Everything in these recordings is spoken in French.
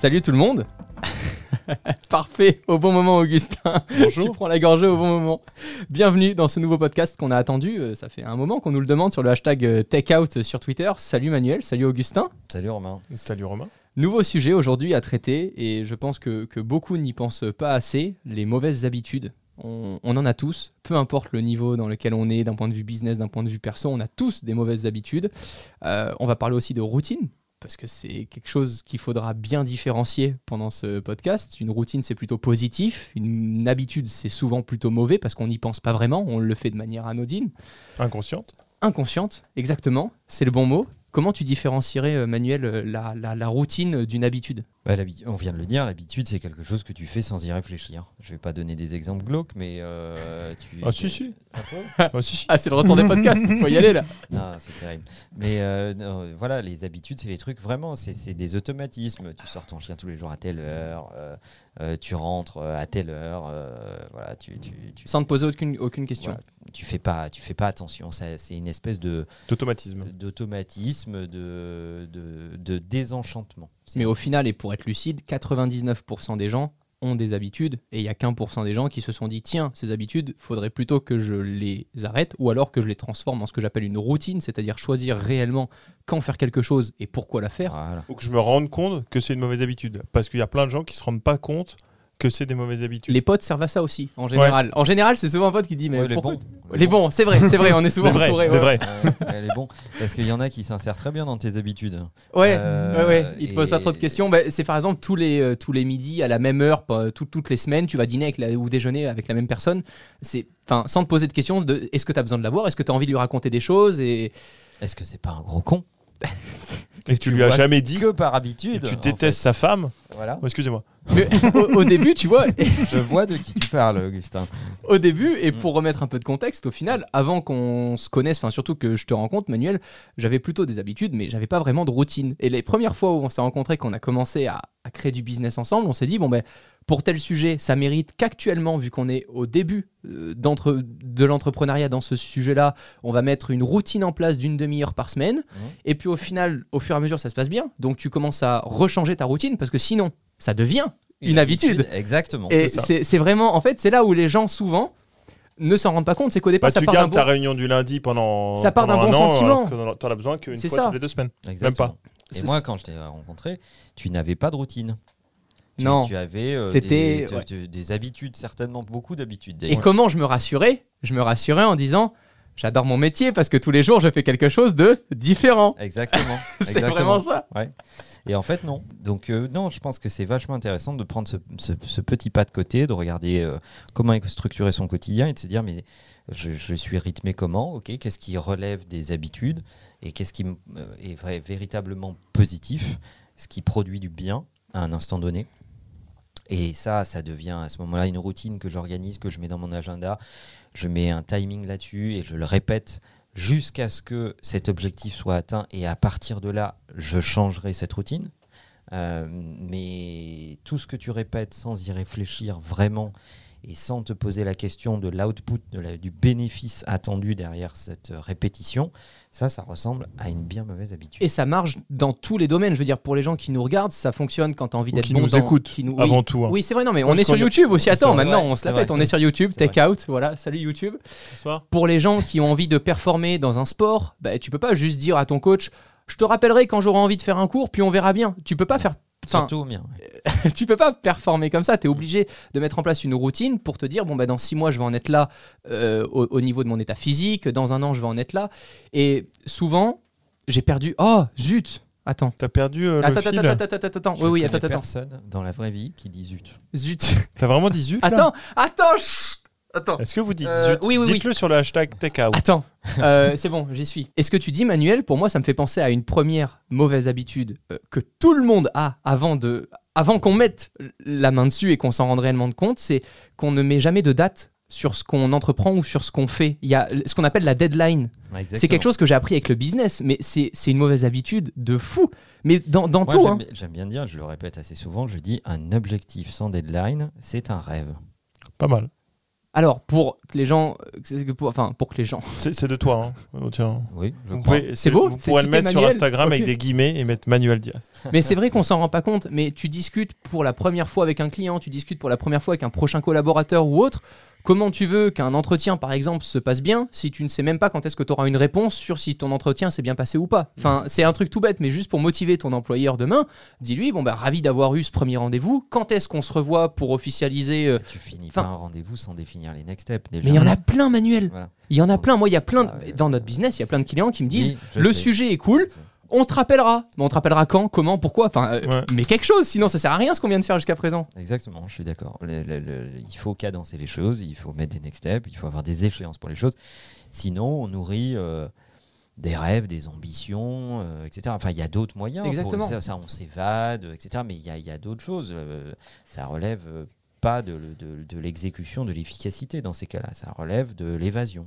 Salut tout le monde. Parfait, au bon moment Augustin. Bonjour. tu prends la gorgée au bon moment. Bienvenue dans ce nouveau podcast qu'on a attendu. Euh, Ça fait un moment qu'on nous le demande sur le hashtag euh, TechOut sur Twitter. Salut Manuel, salut Augustin. Salut Romain. Salut Romain. Nouveau sujet aujourd'hui à traiter et je pense que, que beaucoup n'y pensent pas assez, les mauvaises habitudes. On, on en a tous, peu importe le niveau dans lequel on est, d'un point de vue business, d'un point de vue perso, on a tous des mauvaises habitudes. Euh, on va parler aussi de routine, parce que c'est quelque chose qu'il faudra bien différencier pendant ce podcast. Une routine, c'est plutôt positif, une habitude, c'est souvent plutôt mauvais, parce qu'on n'y pense pas vraiment, on le fait de manière anodine. Inconsciente. Inconsciente, exactement, c'est le bon mot. Comment tu différencierais, euh, Manuel, euh, la, la- la routine d'une habitude? Bah, on vient de le dire, l'habitude c'est quelque chose que tu fais sans y réfléchir. Je vais pas donner des exemples glauques, mais euh, tu. Ah si si. Ah, Ah si si. Ah, c'est le retour des podcasts, faut y aller là. Non, c'est terrible. Mais euh, non, voilà, les habitudes, c'est les trucs vraiment, c'est c'est des automatismes. Tu sors ton chien tous les jours à telle heure, euh, euh, tu rentres à telle heure, euh, voilà, tu, tu, tu, Sans te poser aucune, aucune question. voilà, tu fais pas, tu fais pas attention. Ça, C'est une espèce de D'automatisme. d'automatisme, de, de, de désenchantement. Mais au final, et pour être lucide, 99% des gens ont des habitudes et il y a qu'un pour cent des gens qui se sont dit tiens, ces habitudes, faudrait plutôt que je les arrête ou alors que je les transforme en ce que j'appelle une routine, c'est-à-dire choisir réellement quand faire quelque chose et pourquoi la faire. Voilà. Faut que je me rende compte que c'est une mauvaise habitude. Parce qu'il y a plein de gens qui se rendent pas compte que c'est des mauvaises habitudes. Les potes servent à ça aussi, en général. En général, c'est souvent un pote qui dit mais Ouais, les pourquoi bons. Les bons, c'est vrai, c'est vrai, on est souvent Les vrais, entouré. les ouais. vrais. Ouais, elle est bon. Parce qu'il y en a qui s'insèrent très bien dans tes habitudes. Ouais, Euh, ouais, ouais, il te pose pas trop de questions. Bah, c'est par exemple tous les, euh, tous les midis à la même heure, pas- tout- toutes les semaines, tu vas dîner avec la- ou déjeuner avec la même personne. C'est, enfin, sans te poser de questions de est-ce que tu as besoin de la voir, est-ce que tu as envie de lui raconter des choses? Et Est-ce que c'est pas un gros con? Et que tu lui as jamais dit que par habitude tu détestes sa femme. Voilà. Oh, Excusez-moi. Au, au début, tu vois, Je vois de qui tu parles, Augustin. au début, et Mm. pour remettre un peu de contexte, au final, avant qu'on se connaisse, enfin surtout que je te rencontre, Manuel, j'avais plutôt des habitudes, mais j'avais pas vraiment de routine. Et les premières fois où on s'est rencontrés, qu'on a commencé à, à créer du business ensemble, on s'est dit bon ben pour tel sujet, ça mérite qu'actuellement, vu qu'on est au début euh, de l'entrepreneuriat dans ce sujet-là, on va mettre une routine en place d'une demi-heure par semaine. Et puis au final, au fur et à mesure, ça se passe bien. Donc tu commences à rechanger ta routine parce que sinon, ça devient une, habitude. Exactement. Et c'est vraiment, en fait, c'est là où les gens souvent ne s'en rendent pas compte. C'est qu'au départ, Bah, ça tu part d'un gardes ta bon. réunion du lundi pendant. Ça part d'un bon an, sentiment. que T'en as besoin qu'une fois ça. toutes les deux semaines. Exactement. Même pas. Et C'est- moi, quand je t'ai rencontré, tu n'avais pas de routine. Tu, Non. Tu avais euh, C'était- des, ouais. habitudes, certainement beaucoup d'habitudes. Et comment je me rassurais Je me rassurais en disant J'adore mon métier parce que tous les jours, je fais quelque chose de différent. Exactement. C'est vraiment ça. Et en fait, non. Donc, euh, non, je pense que c'est vachement intéressant de prendre ce, ce- ce petit pas de côté, de regarder euh, comment est structuré son quotidien et de se dire, mais je, je suis rythmé comment? Ok, qu'est-ce qui relève des habitudes et qu'est-ce qui euh, est véritablement positif, ce qui produit du bien à un instant donné? Et ça, ça devient à ce moment-là une routine que j'organise, que je mets dans mon agenda. Je mets un timing là-dessus et je le répète jusqu'à ce que cet objectif soit atteint. Et à partir de là, je changerai cette routine. Euh, mais tout ce que tu répètes sans y réfléchir vraiment et sans te poser la question de l'output, du bénéfice attendu derrière cette euh, répétition, ça, ça ressemble à une bien mauvaise habitude. Et ça marche dans tous les domaines. Je veux dire, pour les gens qui nous regardent, ça fonctionne quand tu as envie d'être qui bon nous dans- écoutent qui nous- oui. avant tout. hein. Oui, c'est vrai, non, mais on est sur YouTube aussi. Attends, maintenant, vrai, on se la vrai. On est sur YouTube, Take Out. Voilà, salut YouTube. Bonsoir. Pour les gens qui ont envie de performer dans un sport, bah, tu peux pas juste dire à ton coach Je te rappellerai quand j'aurai envie de faire un cours, puis on verra bien. Tu peux pas faire. Enfin, Surtout au mien. ouais. tu peux pas performer comme ça. Tu es obligé de mettre en place une routine pour te dire bon, bah, dans six mois, je vais en être là euh, au, au niveau de mon état physique. Dans un an, je vais en être là. Et souvent, j'ai perdu. Oh, zut Attends. T'as perdu euh, le Attends, fil. attends, attends, attends, attends. Je Oui, oui, attends, attends. personne dans la vraie vie qui dit zut. Zut. T'as vraiment dit zut là? Attends, attends, chut. Attends. Est-ce que vous dites Euh, zut? oui, oui, oui. Dites-le sur le hashtag TakeOut. Attends, Euh, c'est bon, j'y suis. Et ce que tu dis, Manuel, pour moi, ça me fait penser à une première mauvaise habitude euh, que tout le monde a avant de, avant qu'on mette la main dessus et qu'on s'en rende réellement compte, c'est qu'on ne met jamais de date sur ce qu'on entreprend ou sur ce qu'on fait. Il y a ce qu'on appelle la deadline. C'est quelque chose que j'ai appris avec le business, mais c'est c'est une mauvaise habitude de fou. Mais dans, dans Moi, tout, j'aime hein. J'aime bien dire, je le répète assez souvent, je dis un objectif sans deadline, c'est un rêve. Pas mal. Alors, pour que les gens. euh, pour- Enfin, pour que les gens. C'est de toi. Hein. Oh, tiens. Oui, C'est beau, Vous pourrez le mettre sur. Instagram avec des guillemets et mettre Manuel Diaz. Mais c'est vrai qu'on s'en rend pas compte. Mais tu discutes pour la première fois avec un client, tu discutes pour la première fois avec un prochain collaborateur ou autre. Comment tu veux qu'un entretien, par exemple, se passe bien si tu ne sais même pas quand est-ce que tu auras une réponse sur si ton entretien s'est bien passé ou pas? Enfin, c'est un truc tout bête, mais juste pour motiver ton employeur demain, dis-lui bon bah ravi d'avoir eu ce premier rendez-vous. Quand est-ce qu'on se revoit pour officialiser euh, Tu finis pas un rendez-vous sans définir les next steps. Déjà. Mais il y en a plein, Manuel. Voilà. Il y en a plein. Moi, il y a plein. de- Ah. Dans notre business, il y a plein de clients qui me disent Oui, le sais. sujet est cool. On te rappellera. Mais on te rappellera quand, comment, pourquoi Enfin, euh, Ouais. mais quelque chose. Sinon, ça sert à rien ce qu'on vient de faire jusqu'à présent. Exactement, je suis d'accord. Le- le- le- il faut cadencer les choses, il faut mettre des next steps, il faut avoir des échéances pour les choses. Sinon, on nourrit euh, des rêves, des ambitions, euh, etc. Enfin, il y a d'autres moyens. pour- Exactement. ça, ça, on s'évade, etc. Mais il y a, il y a d'autres choses. Euh, ça relève pas de, de- de l'exécution, de l'efficacité dans ces cas-là. Ça relève de l'évasion.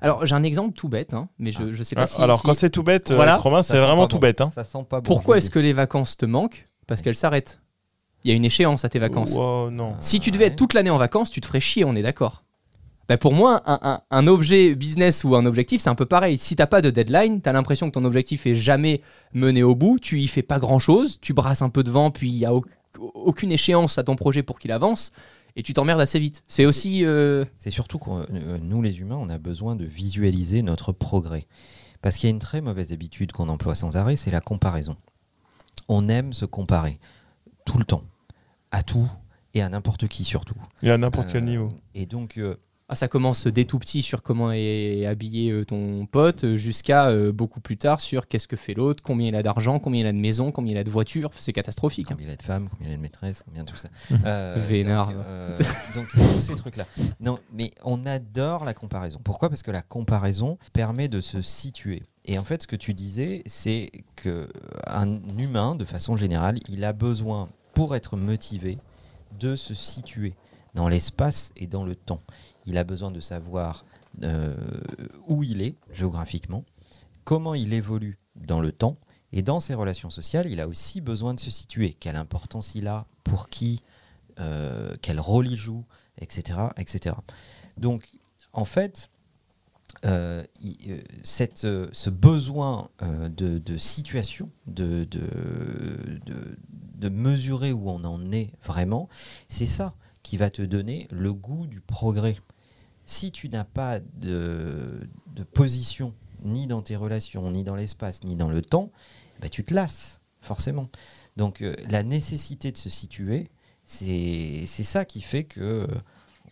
Alors, j'ai un exemple tout bête, hein, mais je, je sais pas Ah, si. Alors, si- quand c'est tout bête, euh, Voilà. Romain, c'est vraiment pas tout bon. bête. Hein. Ça sent pas bon. Pourquoi est-ce que les vacances te manquent? Parce qu'elles s'arrêtent. Il y a une échéance à tes vacances. Wow, non. Si tu devais être toute l'année en vacances, tu te ferais chier, on est d'accord. Bah, pour moi, un, un- un objet business ou un objectif, c'est un peu pareil. Si t'as pas de deadline, t'as l'impression que ton objectif est jamais mené au bout, tu y fais pas grand chose, tu brasses un peu de vent, puis il y a au- aucune échéance à ton projet pour qu'il avance, et tu t'emmerdes assez vite. C'est aussi. euh, C'est surtout que nous, les humains, on a besoin de visualiser notre progrès. Parce qu'il y a une très mauvaise habitude qu'on emploie sans arrêt, c'est la comparaison. On aime se comparer tout le temps, à tout et à n'importe qui surtout. Et à n'importe quel Euh, niveau. Et donc, euh, Ah, ça commence dès tout petit sur comment est habillé euh, ton pote, euh, jusqu'à euh, beaucoup plus tard sur qu'est-ce que fait l'autre, combien il a d'argent, combien il a de maison, combien il a de voitures. C'est catastrophique. hein. combien il y a de femmes, combien il y a de maîtresses, combien tout ça. Euh, Vénard. Donc, euh, donc, tous ces trucs-là. Non, mais on adore la comparaison. Pourquoi? Parce que la comparaison permet de se situer. Et en fait, ce que tu disais, c'est que un humain, de façon générale, il a besoin, pour être motivé, de se situer dans l'espace et dans le temps. Il a besoin de savoir euh, où il est géographiquement, comment il évolue dans le temps, et dans ses relations sociales, il a aussi besoin de se situer. Quelle importance il a, pour qui, euh, quel rôle il joue, etc. etc. Donc, en fait, euh, euh, cette, ce besoin de, de situation, de, de- de mesurer où on en est vraiment, c'est ça qui va te donner le goût du progrès. Si tu n'as pas de, de position, ni dans tes relations, ni dans l'espace, ni dans le temps, bah, tu te lasses, forcément. Donc euh, la nécessité de se situer, c'est ça qui fait que euh,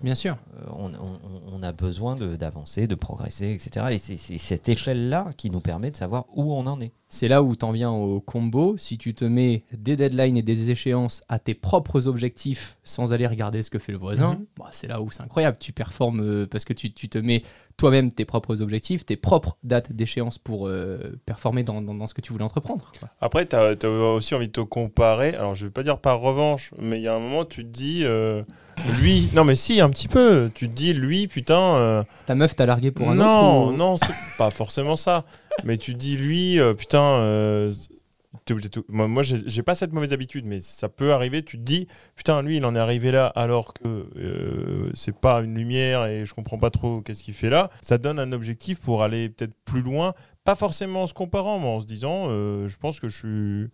Bien sûr. on, on- on a besoin d'avancer, de, progresser, etc. Et c'est c'est cette échelle-là qui nous permet de savoir où on en est. C'est là où t'en viens au combo. Si tu te mets des deadlines et des échéances à tes propres objectifs sans aller regarder ce que fait le voisin, Mhm. bah, c'est là où c'est incroyable. Tu performes euh, parce que tu, tu te mets toi-même tes propres objectifs, tes propres dates d'échéance pour euh, performer dans, dans- dans ce que tu voulais entreprendre. quoi. Après, tu as, aussi envie de te comparer. Alors, je vais pas dire par revanche, mais il y a un moment, tu te dis, euh, lui. Non, mais si, un petit peu. Tu te dis, lui, putain. euh, Ta meuf t'a largué pour un non, autre ou- non, c'est pas forcément ça. Mais tu te dis, lui, putain. Moi, moi j'ai pas cette mauvaise habitude, mais ça peut arriver. Tu te dis, putain, lui, il en est arrivé là alors que euh, c'est pas une lumière et je comprends pas trop qu'est-ce qu'il fait là. Ça donne un objectif pour aller peut-être plus loin, pas forcément en se comparant, mais en se disant, euh, je pense que je suis.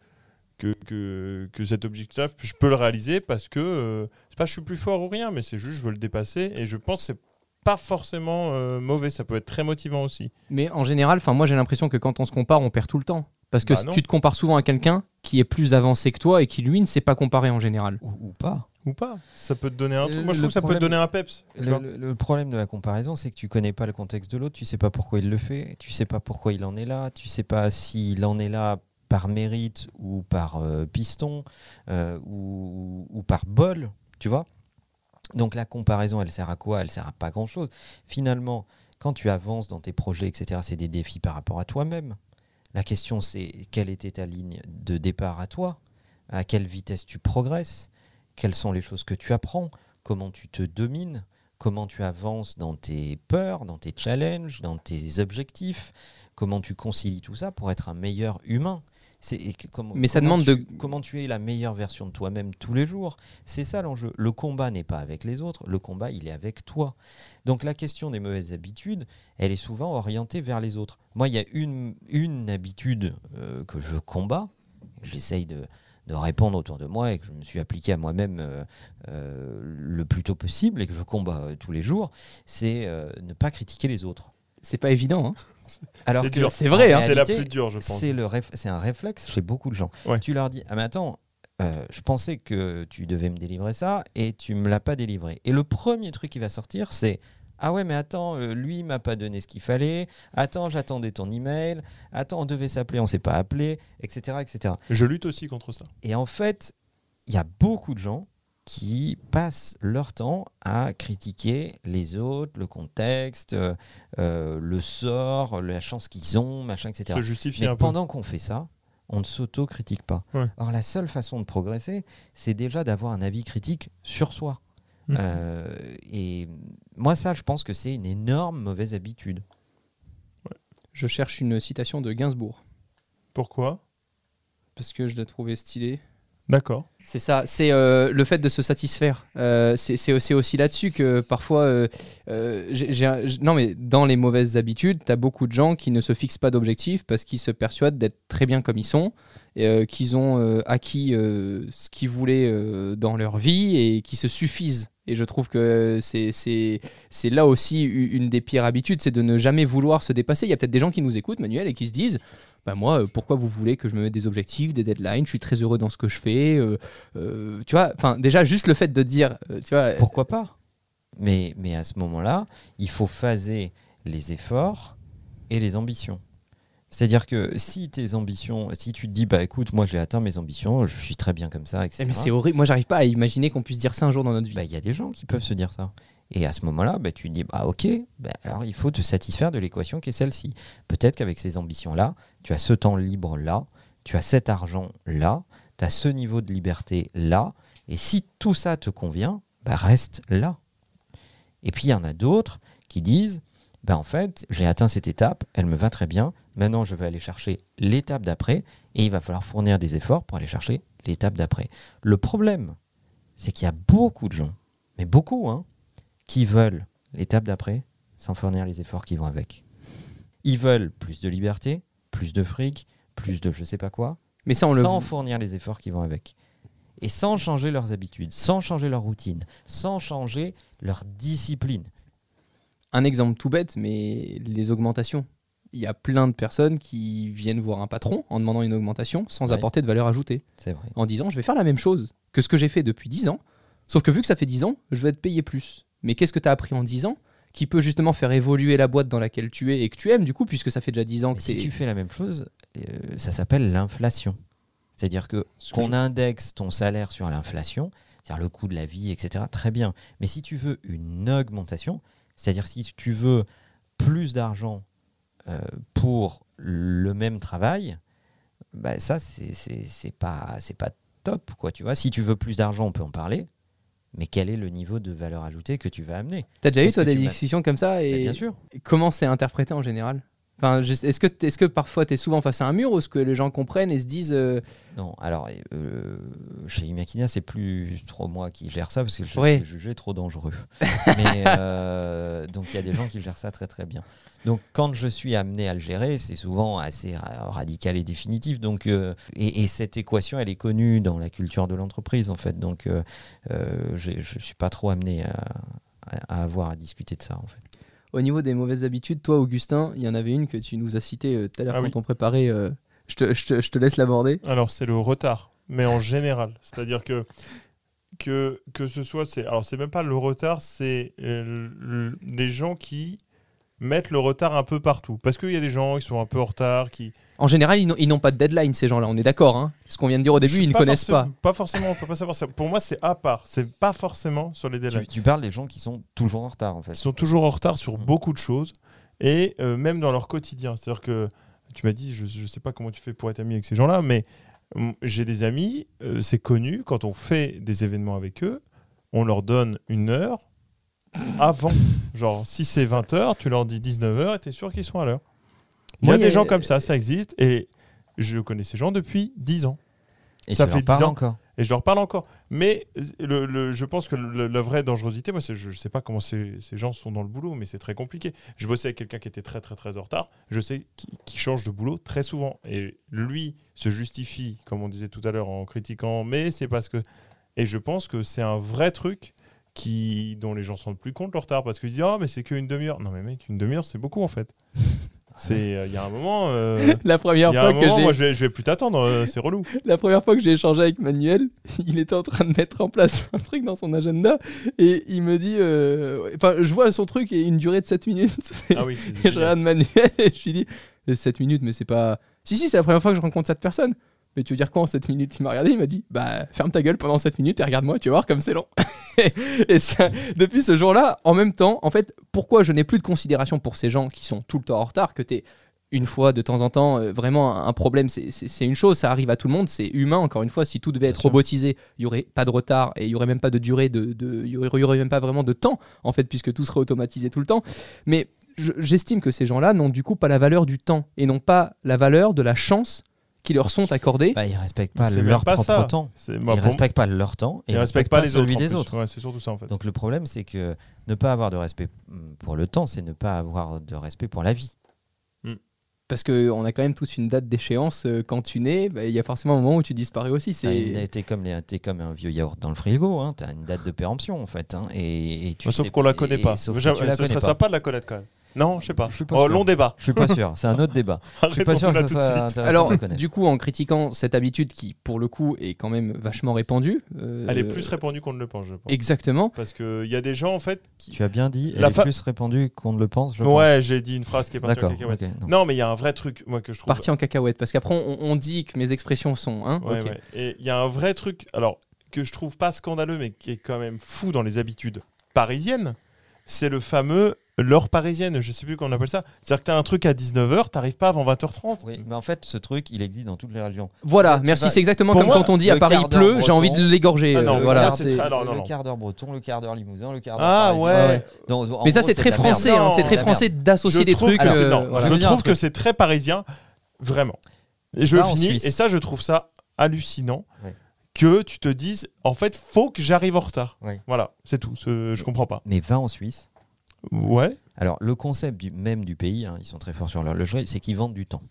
Que, que, que cet objectif, je peux le réaliser parce que euh, c'est pas je suis plus fort ou rien, mais c'est juste je veux le dépasser et je pense que c'est pas forcément euh, mauvais, ça peut être très motivant aussi. Mais en général, moi j'ai l'impression que quand on se compare, on perd tout le temps. Parce que Bah tu te compares souvent à quelqu'un qui est plus avancé que toi et qui lui ne sait pas comparer en général. Ou, ou pas. Ou pas. Ça peut te donner un truc. Moi, je trouve que ça peut te donner un peps. le problème de la comparaison, c'est que tu connais pas le contexte de l'autre, tu sais pas pourquoi il le fait, tu sais pas pourquoi il en est là, tu sais pas s'il en est là par mérite ou par euh, piston euh, ou, ou par bol, tu vois. Donc la comparaison, elle sert à quoi? Elle sert à pas grand-chose. Finalement, quand tu avances dans tes projets, etc., c'est des défis par rapport à toi-même. La question, c'est quelle était ta ligne de départ à toi? À quelle vitesse tu progresses? Quelles sont les choses que tu apprends? Comment tu te domines? Comment tu avances dans tes peurs, dans tes challenges, dans tes objectifs? Comment tu concilies tout ça pour être un meilleur humain? Mais ça demande tu- de- comment tu es la meilleure version de toi-même tous les jours. C'est ça l'enjeu. Le combat n'est pas avec les autres, le combat, il est avec toi. Donc la question des mauvaises habitudes, elle est souvent orientée vers les autres. Moi, il y a une, une habitude euh, que je combats, j'essaye de, de répondre autour de moi et que je me suis appliqué à moi-même euh, euh, le plus tôt possible et que je combats tous les jours, c'est ne pas critiquer les autres. C'est pas évident. hein. Alors C'est que. C'est vrai, en hein. C'est la plus dure, je pense. c'est réf- c'est un réflexe chez beaucoup de gens. Ouais. Tu leur dis ah mais attends, euh, je pensais que tu devais me délivrer ça et tu me l'as pas délivré. Et le premier truc qui va sortir c'est ah ouais mais attends euh, lui il m'a pas donné ce qu'il fallait. Attends j'attendais ton email. Attends on devait s'appeler on s'est pas appelé etc etc. Je lutte aussi contre ça. Et en fait il y a beaucoup de gens qui passent leur temps à critiquer les autres, le contexte, euh, euh, le sort, la chance qu'ils ont, machin, etc. Se justifier Mais un peu. pendant qu'on fait ça, on ne s'auto-critique pas. Ouais. Or, la seule façon de progresser, c'est déjà d'avoir un avis critique sur soi. Mhm. Euh, et moi, ça, je pense que c'est une énorme mauvaise habitude. Je cherche une citation de Gainsbourg Pourquoi? Parce que je l'ai trouvé stylé. D'accord. C'est ça, c'est euh, le fait de se satisfaire. Euh, c'est aussi, là-dessus que parfois, euh, non mais dans les mauvaises habitudes, tu as beaucoup de gens qui ne se fixent pas d'objectifs parce qu'ils se persuadent d'être très bien comme ils sont, qu'ils ont acquis ce qu'ils voulaient dans leur vie et qui se suffisent. Et je trouve que c'est- là aussi une des pires habitudes, c'est de ne jamais vouloir se dépasser. Il y a peut-être des gens qui nous écoutent, Manuel, et qui se disent bah moi, euh, pourquoi vous voulez que je me mette des objectifs, des deadlines? Je suis très heureux dans ce que je fais. euh, euh, tu vois, enfin déjà juste le fait de dire, tu vois, Pourquoi pas? Mais, mais à ce moment-là, il faut phaser les efforts et les ambitions. C'est-à-dire que si tes ambitions, si tu te dis, bah écoute, moi j'ai atteint mes ambitions, je suis très bien comme ça, etc. eh, mais c'est horrible. Moi, j'arrive pas à imaginer qu'on puisse dire ça un jour dans notre vie. Bah, il y a des gens qui peuvent se dire ça. Et à ce moment-là, bah, tu te dis, bah, ok, bah, alors il faut te satisfaire de l'équation qui est celle-ci. Peut-être qu'avec ces ambitions-là, tu as ce temps libre-là, tu as cet argent-là, tu as ce niveau de liberté là, et si tout ça te convient, bah, reste là. Et puis il y en a d'autres qui disent, en fait, j'ai atteint cette étape, elle me va très bien, maintenant je vais aller chercher l'étape d'après, et il va falloir fournir des efforts pour aller chercher l'étape d'après. Le problème, c'est qu'il y a beaucoup de gens, mais beaucoup, hein, qui veulent l'étape d'après sans fournir les efforts qui vont avec. Ils veulent plus de liberté, plus de fric, plus de je sais pas quoi, Mais ça, on le. sans fournir les efforts qui vont avec. Et sans changer leurs habitudes, sans changer leur routine, sans changer leur discipline. Un exemple tout bête, mais les augmentations. Il y a plein de personnes qui viennent voir un patron en demandant une augmentation sans Ouais. apporter de valeur ajoutée. C'est vrai. En disant, je vais faire la même chose que ce que j'ai fait depuis 10 ans, sauf que vu que ça fait 10 ans, je vais être payé plus. Mais qu'est-ce que tu as appris en 10 ans qui peut justement faire évoluer la boîte dans laquelle tu es et que tu aimes du coup, puisque ça fait déjà 10 ans Mais que si tu fais la même chose, euh, ça s'appelle l'inflation. C'est-à-dire que qu'on je- indexe ton salaire sur l'inflation, c'est-à-dire le coût de la vie, etc., très bien. Mais si tu veux une augmentation, c'est-à-dire si tu veux plus d'argent euh, pour le même travail, bah ça, c'est pas, pas top. Quoi, tu vois. Si tu veux plus d'argent, on peut en parler. Mais quel est le niveau de valeur ajoutée que tu vas amener? T'as déjà eu toi des discussions comme ça Bah, et Bien sûr. comment c'est interprété en général? Enfin, est-ce que, parfois tu es souvent face à un mur ou est-ce que les gens comprennent et se disent euh, Non, alors euh, chez Imakina, c'est plus trop moi qui gère ça parce que je suis jugé trop dangereux. Mais euh, donc il y a des gens qui gèrent ça très très bien. Donc quand je suis amené à le gérer, c'est souvent assez ra- radical et définitif. Donc et, et cette équation, elle est connue dans la culture de l'entreprise en fait. Donc je suis pas trop amené à- à avoir à discuter de ça en fait. Au niveau des mauvaises habitudes, toi, Augustin, il y en avait une que tu nous as citée euh, tout à l'heure Ah quand oui. on préparait. euh, je, te, je te- je te laisse l'aborder. Alors, c'est le retard, mais en général. C'est-à-dire que, que, que ce soit. c'est- Alors, c'est même pas le retard, c'est euh, le- les gens qui mettre le retard un peu partout. Parce qu'il y a des gens qui sont un peu en retard, qui. En général, ils n'ont- pas de deadline, ces gens-là, on est d'accord. Hein Ce qu'on vient de dire au début, ils ne connaissent pas. Pas forcément, on peut pas savoir ça. Pour moi, c'est à part. C'est pas forcément sur les deadlines. tu parles des gens qui sont toujours en retard en fait. Ils sont toujours en retard sur Mm. beaucoup de choses et euh, même dans leur quotidien. C'est-à-dire que tu m'as dit, je, je sais pas comment tu fais pour être ami avec ces gens-là, mais mm, j'ai des amis, euh, c'est connu, quand on fait des événements avec eux, on leur donne une heure avant. Genre, si c'est 20h, tu leur dis 19h et tu es sûr qu'ils sont à l'heure. Il y a des gens comme ça, ça existe et je connais ces gens depuis 10 ans. Et ça fait leur parles 10 ans. encore. Et je leur parle encore. Mais le, le- je pense que le- la vraie dangerosité, moi, je ne sais pas comment ces, ces gens sont dans le boulot, mais c'est très compliqué. Je bossais avec quelqu'un qui était très, très, très en retard. Je sais qu'il qu'il change de boulot très souvent. Et lui se justifie, comme on disait tout à l'heure, en critiquant, mais c'est parce que. Et je pense que c'est un vrai truc qui, dont les gens se rendent plus compte, le retard, parce qu'ils disent Ah, mais c'est qu'une demi-heure. Non, mais mec, une demi-heure, c'est beaucoup, en fait. C'est, euh, Il y a un moment. euh, La première Il y a fois un que j'ai moi, je vais, je vais plus t'attendre, euh, c'est relou. La première fois que j'ai échangé avec Manuel, il était en train de mettre en place un truc dans son agenda et il me dit, enfin, je vois son truc et une durée de 7 minutes. Ah oui, c'est et je regarde Manuel et je lui dis, 7 minutes, mais c'est pas. Si, si, c'est la première fois que je rencontre cette personne. Mais tu veux dire quoi en 7 minutes? Il m'a regardé, il m'a dit, bah, ferme ta gueule pendant 7 minutes et regarde-moi, tu vas voir comme c'est long. et ça- depuis ce jour-là, en même temps, en fait, pourquoi je n'ai plus de considération pour ces gens qui sont tout le temps en retard, que t'es une fois de temps en temps, euh, vraiment un problème, c'est- une chose, ça arrive à tout le monde, c'est humain. Encore une fois, si tout devait être robotisé, il y aurait pas de retard et il y aurait même pas de durée, de, de- il y aurait, aurait même pas vraiment de temps, en fait, puisque tout serait automatisé tout le temps. Mais je- j'estime que ces gens-là n'ont du coup pas la valeur du temps et non pas la valeur de la chance qui leur sont accordées. Bah, ils respectent pas leur pas propre ça. temps. Moi, ils pour- respectent pas leur temps et Ils ils respectent pas les celui autres. des autres. Ouais, c'est surtout ça en fait. Donc le problème, c'est que ne pas avoir de respect mm, pour le temps, c'est ne pas avoir de respect pour la vie. Parce qu'on a quand même tous une date d'échéance. euh, Quand tu nais, bah, il y a forcément un moment où tu disparais aussi. C'est T'es comme, les- t'es comme un vieux yaourt dans le frigo, hein, t'as une date de péremption en fait. hein, et, et tu Bah, sauf qu'on la connaît et- pas. Sauf que J'aime- tu la Ce connais serait pas. sympa de la connaître quand même. Non, je sais pas. Je suis pas Oh, sûr. long débat. Je suis pas sûr, c'est un autre débat. Je suis pas sûr que ça tout de soit intéressant Alors, de du coup, en critiquant cette habitude qui, pour le coup, est quand même vachement répandue. euh, Elle est plus répandue qu'on ne le pense, je pense. Exactement. Parce qu'il y a des gens en fait qui. Tu as bien dit, elle La est fa- plus répandue qu'on ne le pense, je Ouais, j'ai dit une phrase qui est partie en cacahuète. non. Non, mais il y a un vrai truc, moi, que je trouve. Parti en cacahuète. Parce qu'après, on, on dit que mes expressions sont. Hein, Ouais, ok. ouais. Et il y a un vrai truc, alors, que je trouve pas scandaleux, mais qui est quand même fou dans les habitudes parisiennes, c'est le fameux l'heure parisienne, je sais plus comment on appelle ça. C'est-à-dire que tu as un truc à 19h, t'arrives pas avant 20h30. Oui, mais en fait, ce truc, il existe dans toutes les régions. Voilà, Tu merci. vas- C'est exactement Pour comme moi, quand on dit à Paris il pleut, j'ai envie de l'égorger. Ah non, euh, voilà, moi, c'est c'est- non, le quart d'heure breton, le quart d'heure limousin, le quart d'heure Ah parisien. ouais. ouais. Donc, en Mais ça, gros, c'est très français. Hein, c'est très français d'associer des trucs. c'est- euh. Je trouve que c'est très parisien, vraiment. Et je finis, et ça, je trouve ça hallucinant. Que tu te dises, en fait, faut que j'arrive en retard. Ouais. Voilà, c'est tout. Ce- Je comprends pas. Mais va en Suisse. Ouais. Alors, le concept du, même du pays, hein, ils sont très forts sur l'horlogerie, c'est qu'ils vendent du temps.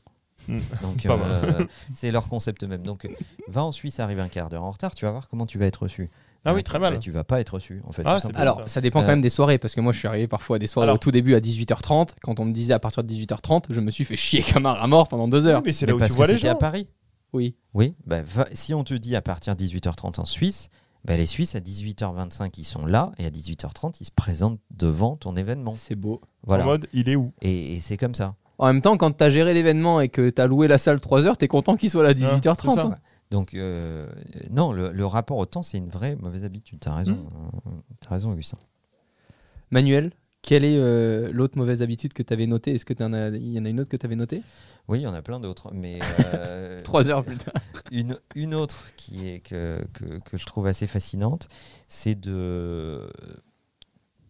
Hmm. Donc, euh, c'est leur concept même. Donc, euh, va en Suisse, arrive un quart d'heure en retard, tu vas voir comment tu vas être reçu. Ah oui, très mal. bah, tu vas pas être reçu, en fait. Ah. Alors, ça. ça dépend quand Euh, même des soirées, parce que moi, je suis arrivé parfois à des soirées Alors- au tout début à 18h30. Quand on me disait à partir de 18h30, je me suis fait chier comme un rat mort pendant deux heures. Oui, mais c'est Mais là où parce tu vois que les c'était à gens. Paris. Oui. Oui, bah, va- si on te dit à partir de 18h30 en Suisse, bah, les Suisses à 18h25 ils sont là et à 18h30 ils se présentent devant ton événement. C'est beau. Voilà. En mode, il est où? Et, et c'est comme ça. En même temps, quand t'as géré l'événement et que t'as loué la salle 3 heures, t'es content qu'il soit là à 18h30. c'est ça. hein. Donc euh, non, le, le rapport au temps c'est une vraie mauvaise habitude. T'as raison. Hmm. euh, T'as raison, Augustin. Manuel, quelle est euh, l'autre mauvaise habitude que t'avais notée? Est-ce que t'en as- il y en a une autre que t'avais notée? Oui, il y en a plein d'autres, mais euh, 3 heures plus tard. une, une autre qui est que, que, que je trouve assez fascinante, c'est de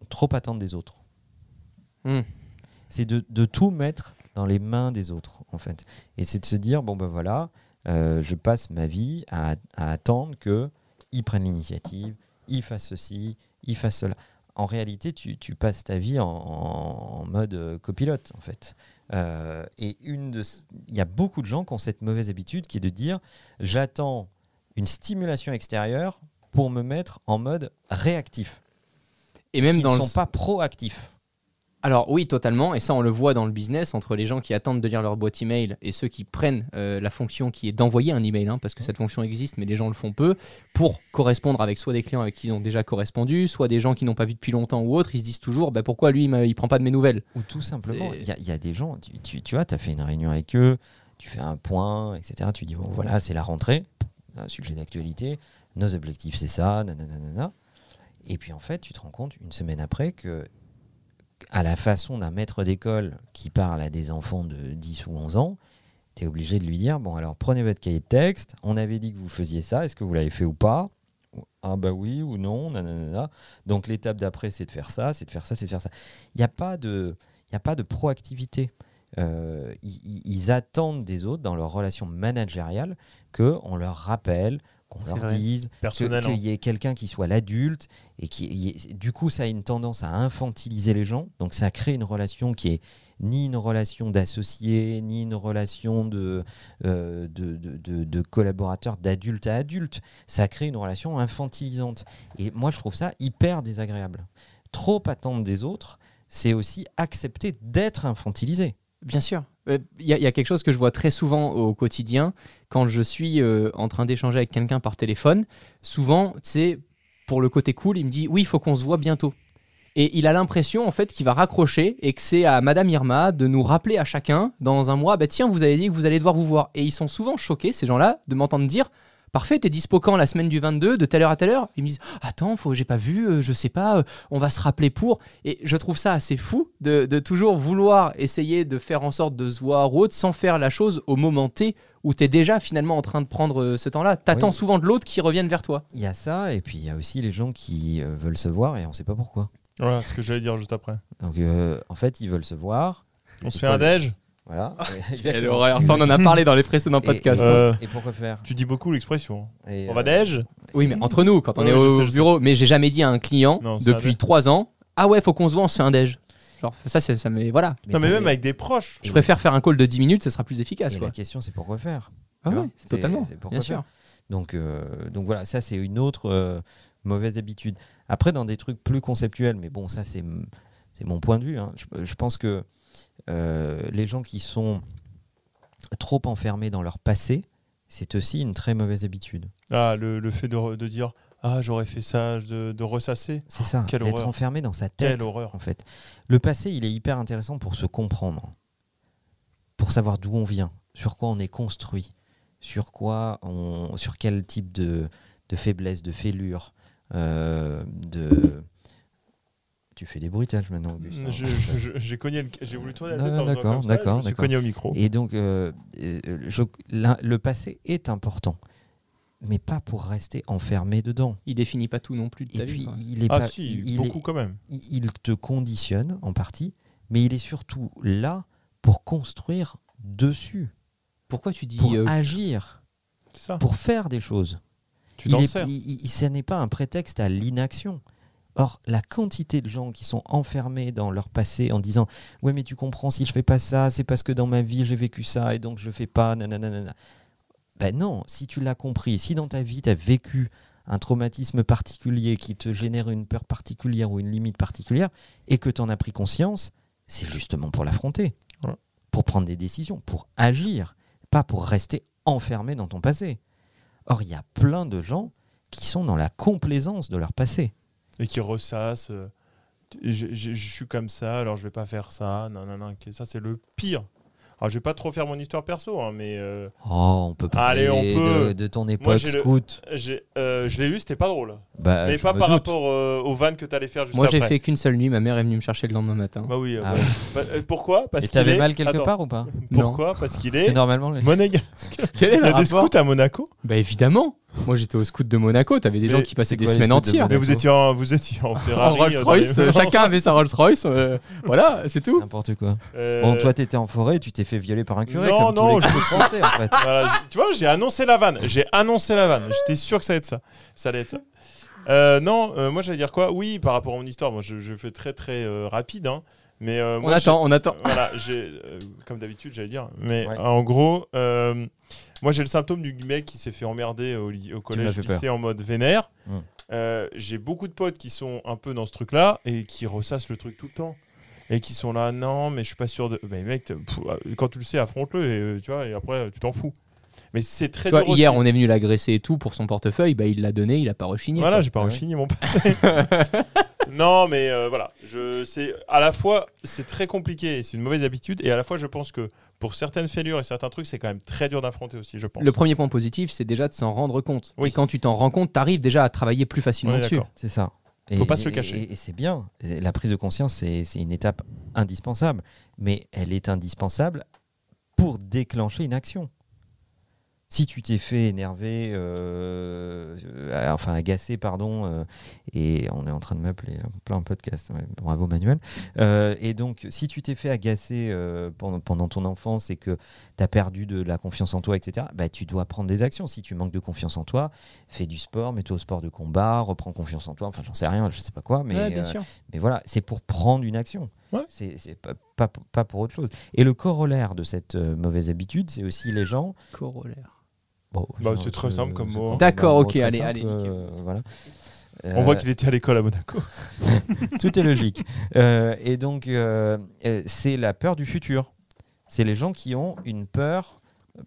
trop attendre des autres. Hmm. c'est de, de tout mettre dans les mains des autres, en fait. Et c'est de se dire, bon ben voilà, euh, je passe ma vie à, à attendre qu'ils prennent l'initiative, ils fassent ceci, ils fassent cela. En réalité, tu, tu passes ta vie en, en mode euh, copilote, en fait. Euh, et une de, il y a beaucoup de gens qui ont cette mauvaise habitude qui est de dire, j'attends une stimulation extérieure pour me mettre en mode réactif. Et même Ils dans ne le... sont pas proactifs. Alors oui, totalement, et ça on le voit dans le business, entre les gens qui attendent de lire leur boîte email et ceux qui prennent euh, la fonction qui est d'envoyer un email, hein, parce que cette fonction existe, mais les gens le font peu, pour correspondre avec soit des clients avec qui ils ont déjà correspondu, soit des gens qui n'ont pas vu depuis longtemps ou autres, ils se disent toujours, bah, pourquoi lui il, il prend pas de mes nouvelles? Ou tout simplement, il y, a- il y a des gens, tu, tu, tu vois, tu as fait une réunion avec eux, tu fais un point, etc. Tu dis, bon, voilà, c'est la rentrée, un sujet d'actualité, nos objectifs, c'est ça, nanana. Et puis en fait, tu te rends compte une semaine après que, à la façon d'un maître d'école qui parle à des enfants de 10 ou 11 ans, tu es obligé de lui dire, bon, alors prenez votre cahier de texte, on avait dit que vous faisiez ça, est-ce que vous l'avez fait ou pas? Ah bah oui ou non, nanana. Donc l'étape d'après, c'est de faire ça, c'est de faire ça, c'est de faire ça. Il n'y a pas de, a pas de proactivité. Euh, ils- ils attendent des autres dans leur relation managériale qu'on leur rappelle, qu'on leur vrai. dise qu'il y ait quelqu'un qui soit l'adulte et qui y ait- du coup ça a une tendance à infantiliser les gens. Donc ça crée une relation qui est ni une relation d'associé ni une relation de, euh, de, de, de- de collaborateur d'adulte à adulte. Ça crée une relation infantilisante. Et moi je trouve ça hyper désagréable. Trop attendre des autres c'est aussi accepter d'être infantilisé. Bien sûr. Euh, Il y, a- quelque chose que je vois très souvent au quotidien quand je suis euh, en train d'échanger avec quelqu'un par téléphone. Souvent, c'est pour le côté cool, il me dit oui, il faut qu'on se voit bientôt. Et il a l'impression en fait qu'il va raccrocher et que c'est à Madame Irma de nous rappeler à chacun dans un mois, bah tiens, vous avez dit que vous allez devoir vous voir. Et ils sont souvent choqués, ces gens-là, de m'entendre dire Parfait, t'es dispo quand la semaine du 22, de telle heure à telle heure? Ils me disent Attends, faut, j'ai pas vu, euh, je sais pas, euh, on va se rappeler pour. Et je trouve ça assez fou de, de toujours vouloir essayer de faire en sorte de se voir ou autre sans faire la chose au moment T où t'es déjà finalement en train de prendre euh, ce temps-là. T'attends Oui. souvent de l'autre qui revienne vers toi. il y a ça et puis il y a aussi les gens qui euh, veulent se voir et on sait pas pourquoi Voilà ce que j'allais dire juste après. donc euh, en fait ils veulent se voir On se fait un le- déj? Voilà. Quelle Exactement. horreur. Ça, on en a parlé dans les précédents Et- podcasts. Et, hein. Euh, et pourquoi faire Tu dis beaucoup l'expression. Et, On va euh, déj Oui, mais entre nous, quand on Ouais, est au sais, bureau, mais j'ai jamais dit à un client Non, depuis trois ans Ah ouais, faut qu'on se voit, on se fait un déj. Genre, ça, c'est- ça mais voilà. Non, mais ça- même avec des proches. Je préfère faire un call de 10 minutes, ce sera plus Et efficace. Quoi. la question c'est pourquoi faire Ah ouais, totalement. c'est pourquoi Bien sûr. Donc, euh, donc voilà, ça c'est une autre euh, mauvaise habitude. Après, dans des trucs plus conceptuels, mais bon, ça c'est mon point de vue. hein. Je, je pense que euh, les gens qui sont trop enfermés dans leur passé, c'est aussi une très mauvaise habitude. Ah, le, le fait de, de dire Ah, j'aurais fait ça, de, de ressasser. C'est ça, quelle d'être enfermé dans sa tête. Quelle horreur. En fait, le passé, il est hyper intéressant pour se comprendre, pour savoir d'où on vient, sur quoi on est construit, sur quoi on, sur quel type de, de faiblesse, de fêlure, euh, de. Tu fais des bruitages maintenant, Augustin. J'ai cogné le- j'ai voulu tourner la tête d'accord, ça, d'accord, d'accord. cogné au micro. Et donc, euh, euh, je- la- le passé est important, mais pas pour rester enfermé dedans. Il définit pas tout non plus de ta Et vie. puis, il est Ah, pas, si, il- beaucoup est- quand même. il te conditionne en partie, mais il est surtout là pour construire dessus, Pourquoi tu dis pour euh, agir, ça. pour faire des choses. Tu il t'en est- sers. il- il- ce n'est pas un prétexte à l'inaction. Or, la quantité de gens qui sont enfermés dans leur passé en disant Ouais, mais tu comprends, si je fais pas ça, c'est parce que dans ma vie j'ai vécu ça et donc je le fais pas. Nanana, nanana. Ben non, si tu l'as compris, si dans ta vie tu as vécu un traumatisme particulier qui te génère une peur particulière ou une limite particulière et que tu en as pris conscience, c'est justement pour l'affronter, Ouais. pour prendre des décisions, pour agir, pas pour rester enfermé dans ton passé. Or, il y a plein de gens qui sont dans la complaisance de leur passé. Et qui ressasse. euh, je, je- je suis comme ça, alors je vais pas faire ça. Non, non, non. Ça, c'est le pire. Alors, je vais pas trop faire mon histoire perso, hein, mais euh, Oh, on peut parler Allez, on peut. De, de ton époque j'ai le- scout. j'ai- euh, je l'ai vu, c'était pas drôle. Bah, mais je pas me par doute. rapport euh, aux vannes que tu allais faire juste Moi, j'ai après. fait qu'une seule nuit. Ma mère est venue me chercher le lendemain matin. Bah oui. euh, Ah bah- ouais. bah, euh, pourquoi? Parce Et qu'il t'avais est- mal quelque Attends, part ou pas? Pourquoi? Parce qu'il Parce que est normalement, les- monégasque. Quel est Il le y a des rapport scouts à Monaco? Bah évidemment. Moi, j'étais au scout de Monaco. T'avais des Mais gens qui passaient des semaines de entières. Mais vous étiez en, vous étiez en Ferrari. En Rolls euh, Royce, les- chacun avait sa Rolls Royce. euh, voilà, c'est tout. N'importe quoi. Euh, Bon, toi, t'étais en forêt, tu t'es fait violer par un curé. Non, comme non, tous les je- français, en fait. voilà, tu vois, j'ai annoncé la vanne. J'ai annoncé la vanne. J'étais sûr que ça allait être ça. Ça allait être ça. Euh, non, euh, moi j'allais dire quoi? Oui, par rapport à mon histoire, moi je, je fais très très euh, rapide, hein. mais euh, On moi, attend, on attend. Voilà, euh, comme d'habitude, j'allais dire. Mais Ouais. en gros, euh, moi j'ai le symptôme du mec qui s'est fait emmerder au, au collège, fait peur. lycée en mode vénère. Mm. Euh, j'ai beaucoup de potes qui sont un peu dans ce truc-là et qui ressassent le truc tout le temps. et qui sont là, non, mais je suis pas sûr de. Mais mec, pff, euh, quand tu le sais, affronte-le et euh, tu vois, et après tu t'en fous. Mais c'est très Tu vois, hier, aussi. on est venu l'agresser et tout pour son portefeuille, bah, il l'a donné, il a pas rechigné. Voilà, j'ai pas Ah ouais. rechigné mon passé. Non, mais euh, voilà, je c'est à la fois c'est très compliqué, et c'est une mauvaise habitude, et à la fois je pense que pour certaines fêlures et certains trucs, c'est quand même très dur d'affronter aussi, je pense. Le premier point positif, c'est déjà de s'en rendre compte. Oui. Et quand tu t'en rends compte, tu arrives déjà à travailler plus facilement dessus. C'est ça. Faut pas se le cacher. Et, et c'est bien. La prise de conscience, c'est c'est une étape indispensable. Mais elle est indispensable pour déclencher une action. Si tu t'es fait énerver, euh, euh, enfin agacé, pardon, euh, et on est en train de m'appeler en plein podcast, ouais, bravo Manuel. Euh, et donc, si tu t'es fait agacer euh, pendant, pendant ton enfance et que tu as perdu de la confiance en toi, etc., bah, tu dois prendre des actions. Si tu manques de confiance en toi, fais du sport, mets-toi au sport de combat, reprends confiance en toi, enfin j'en sais rien, je sais pas quoi, mais, Ouais, euh, mais voilà, c'est pour prendre une action. Ouais. C'est c'est pas, pas, pas pour autre chose. Et le corollaire de cette euh, mauvaise habitude, c'est aussi les gens. Corollaire. Bon, Bah, c'est très simple comme mot. même D'accord, ok, allez, simple, allez, euh, voilà. On voit Euh, qu'il était à l'école à Monaco. tout est logique. Euh, et donc, euh, c'est la peur du futur. C'est les gens qui ont une peur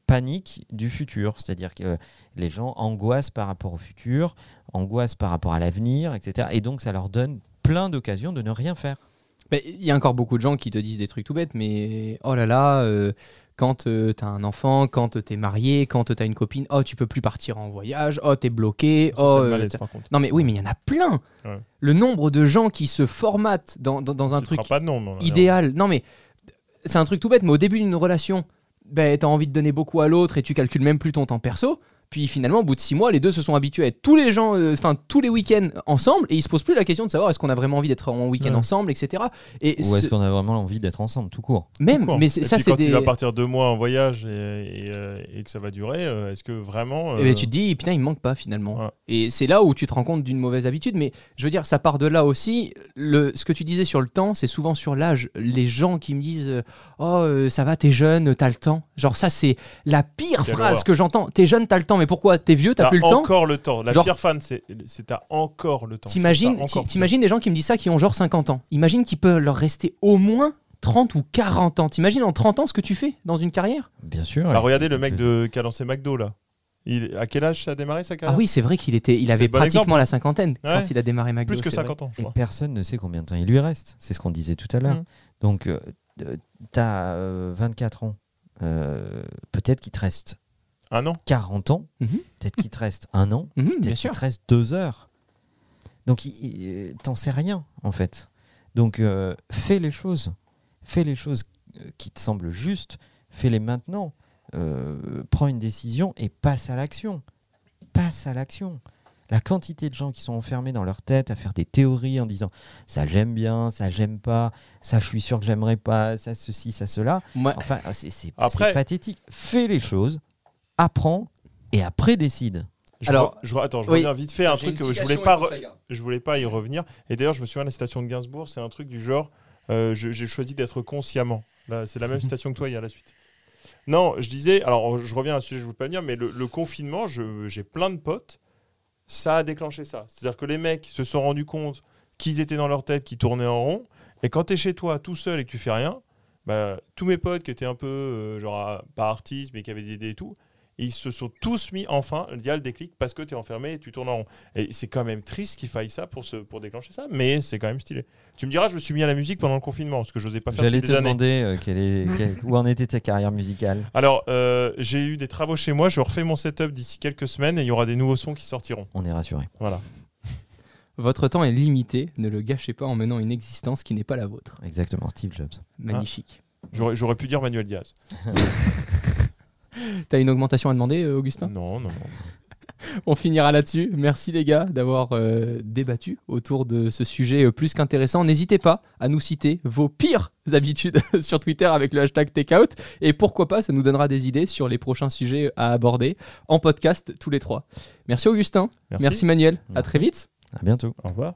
panique du futur. C'est-à-dire que euh, les gens angoissent par rapport au futur, angoissent par rapport à l'avenir, etc. Et donc, ça leur donne plein d'occasions de ne rien faire. Mais Il y a encore beaucoup de gens qui te disent des trucs tout bêtes, mais oh là là, euh, quand euh, t'as un enfant, quand t'es marié, quand t'as une copine, oh tu peux plus partir en voyage, oh t'es bloqué, Ça, oh. euh, malaise, par non mais oui, mais il y en a plein. Ouais. Le nombre de gens qui se formatent dans, dans, dans un Tu truc pas de idéal. Non mais c'est un truc tout bête, mais au début d'une relation, ben, t'as envie de donner beaucoup à l'autre et tu calcules même plus ton temps perso. Puis finalement, au bout de six mois, les deux se sont habitués à être tous les gens, euh, enfin tous les week-ends ensemble, et ils se posent plus la question de savoir est-ce qu'on a vraiment envie d'être en week-end Ouais. ensemble, etc. Et Ou est-ce ce- qu'on a vraiment envie d'être ensemble, tout court même, Court. mais c'est- Et ça c'est quand des. il va partir deux mois en voyage et, et, euh, et que ça va durer, euh, est-ce que vraiment. Eh ben, euh, tu te dis, putain, il me manque pas finalement. Ouais. Et c'est là où tu te rends compte d'une mauvaise habitude. Mais je veux dire, ça part de là aussi. Le, ce que tu disais sur le temps, c'est souvent sur l'âge. Les gens qui me disent, oh, ça va, t'es jeune, t'as le temps. Genre, ça, c'est la pire Quelle phrase horreur. que j'entends. T'es jeune, t'as le temps. Mais pourquoi T'es vieux, t'as T'as plus le temps encore le temps. La Genre- pire fan, c'est t'as encore le temps. T'imagines des gens qui me disent ça qui ont genre 50 ans. Imagine qu'il peut leur rester au moins 30 ou 40 ans. T'imagines en 30 ans ce que tu fais dans une carrière? Bien sûr. Bah, regardez le mec de, qui a lancé McDo là. Il, à quel âge ça a démarré sa Ah carrière oui, c'est vrai qu'il était, il avait bon pratiquement exemple. la cinquantaine Ouais. quand il a démarré McDo. Plus que c'est vrai. 50 ans, je Et personne ne sait combien de temps il lui reste. C'est ce qu'on disait tout à l'heure. Mhm. Donc, euh, tu as 24 ans. Euh, peut-être qu'il te reste Un an 40 ans. Mhm. Peut-être qu'il te reste un an. Mhm, Peut-être qu'il te reste deux heures. Donc, il- t'en sais rien, en fait. Donc, euh, fais les choses. Fais les choses euh, qui te semblent justes. Fais-les maintenant. Euh, prends une décision et passe à l'action. Passe à l'action. La quantité de gens qui sont enfermés dans leur tête à faire des théories en disant ça j'aime bien, ça j'aime pas, ça je suis sûr que j'aimerais pas, ça ceci, ça cela. Moi, Enfin, c'est pathétique. Fais les choses, apprends et après décide. Je Alors, re- je re- attends, je oui. reviens vite fait à un truc que je voulais pas, re- je voulais pas y revenir. Et d'ailleurs, je me souviens de la citation de Gainsbourg, c'est un truc du genre euh, j'ai choisi d'être consciemment. Là, c'est la même citation que toi, il y a la suite. Non, je disais, alors je reviens à un sujet que je ne veux pas venir, mais le, le confinement, je- j'ai plein de potes, ça a déclenché ça. C'est-à-dire que les mecs se sont rendus compte qu'ils étaient dans leur tête, qu'ils tournaient en rond, et quand tu es chez toi tout seul et que tu fais rien, bah, tous mes potes qui étaient un peu, euh, genre, pas artistes, mais qui avaient des idées et tout, ils se sont tous mis enfin, il y a le déclic parce que tu es enfermé et tu tournes en rond. Et c'est quand même triste qu'il faille ça pour, se, pour déclencher ça, mais c'est quand même stylé. Tu me diras, je me suis mis à la musique pendant le confinement, ce que j'osais pas faire J'allais te demander euh, quelle est- quelle- où en était ta carrière musicale? Alors, euh, j'ai eu des travaux chez moi, je refais mon setup d'ici quelques semaines et il y aura des nouveaux sons qui sortiront. On est rassuré. Voilà. Votre temps est limité, ne le gâchez pas en menant une existence qui n'est pas la vôtre. Exactement, Steve Jobs. Magnifique. J'aurais j'aurais pu dire Manuel Diaz. T'as une augmentation à demander, euh, Augustin? Non, non, non. On finira là-dessus. Merci les gars d'avoir euh, débattu autour de ce sujet euh, plus qu'intéressant. N'hésitez pas à nous citer vos pires habitudes sur Twitter avec le hashtag takeout. Et pourquoi pas, ça nous donnera des idées sur les prochains sujets à aborder en podcast tous les trois. Merci Augustin. Merci. Merci, Manuel. À très vite. À bientôt. Au revoir.